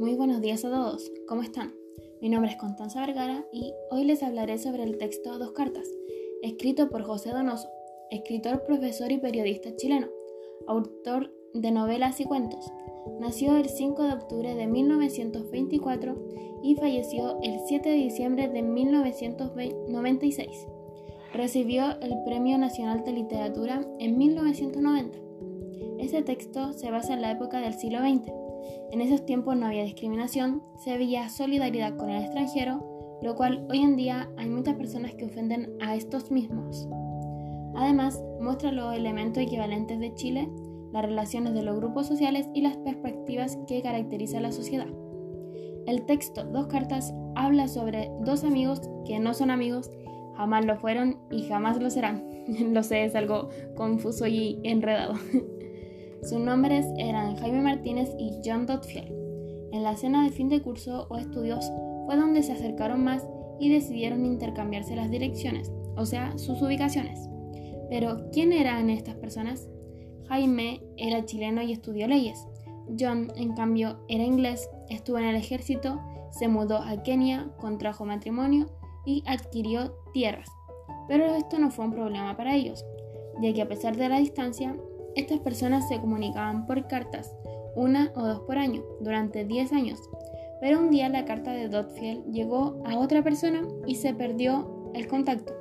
Muy buenos días a todos, ¿cómo están? Mi nombre es Constanza Vergara y hoy les hablaré sobre el texto Dos Cartas, escrito por José Donoso, escritor, profesor y periodista chileno, autor de novelas y cuentos. Nació el 5 de octubre de 1924 y falleció el 7 de diciembre de 1996. Recibió el Premio Nacional de Literatura en 1990. Este texto se basa en la época del siglo XX. En esos tiempos no había discriminación, se veía solidaridad con el extranjero, lo cual hoy en día hay muchas personas que ofenden a estos mismos. Además, muestra los elementos equivalentes de Chile, las relaciones de los grupos sociales y las perspectivas que caracterizan la sociedad. El texto Dos cartas habla sobre dos amigos que no son amigos, jamás lo fueron y jamás lo serán. lo sé, es algo confuso y enredado. Sus nombres eran Jaime Martínez y John Dotfield. En la cena de fin de curso o estudios fue donde se acercaron más y decidieron intercambiarse las direcciones, o sea, sus ubicaciones. Pero, ¿quién eran estas personas? Jaime era chileno y estudió leyes. John, en cambio, era inglés, estuvo en el ejército, se mudó a Kenia, contrajo matrimonio y adquirió tierras. Pero esto no fue un problema para ellos, ya que a pesar de la distancia, estas personas se comunicaban por cartas, una o dos por año, durante 10 años. Pero un día la carta de Dotfield llegó a otra persona y se perdió el contacto.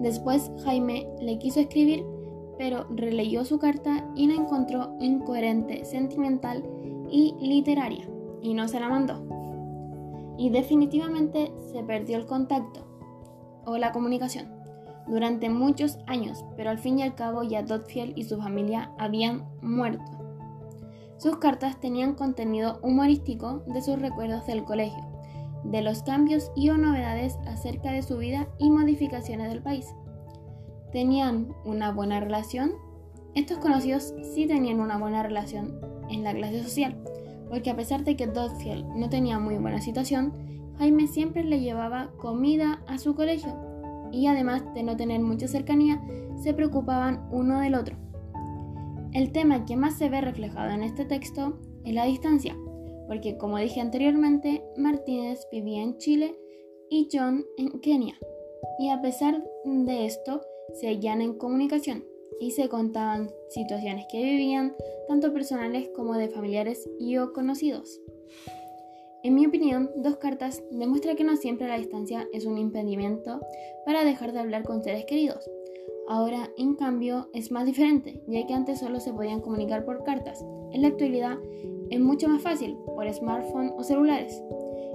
Después Jaime le quiso escribir, pero releyó su carta y la encontró incoherente, sentimental y literaria, y no se la mandó. Y definitivamente se perdió el contacto o la comunicación durante muchos años, pero al fin y al cabo ya Dotfield y su familia habían muerto. Sus cartas tenían contenido humorístico de sus recuerdos del colegio, de los cambios y o novedades acerca de su vida y modificaciones del país. ¿Tenían una buena relación? Estos conocidos sí tenían una buena relación en la clase social, porque a pesar de que Dotfield no tenía muy buena situación, Jaime siempre le llevaba comida a su colegio y además de no tener mucha cercanía, se preocupaban uno del otro. El tema que más se ve reflejado en este texto es la distancia, porque como dije anteriormente, Martínez vivía en Chile y John en Kenia. Y a pesar de esto, se hallan en comunicación y se contaban situaciones que vivían, tanto personales como de familiares y o conocidos. En mi opinión, dos cartas demuestra que no siempre la distancia es un impedimento para dejar de hablar con seres queridos. Ahora, en cambio, es más diferente, ya que antes solo se podían comunicar por cartas. En la actualidad es mucho más fácil, por smartphone o celulares.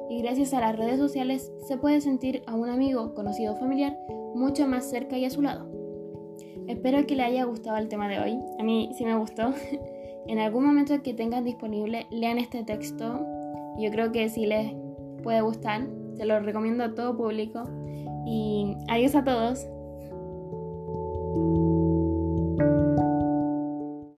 Y gracias a las redes sociales se puede sentir a un amigo, conocido o familiar mucho más cerca y a su lado. Espero que le haya gustado el tema de hoy. A mí sí me gustó. en algún momento que tengan disponible, lean este texto yo creo que si les puede gustar, se los recomiendo a todo público. Y adiós a todos.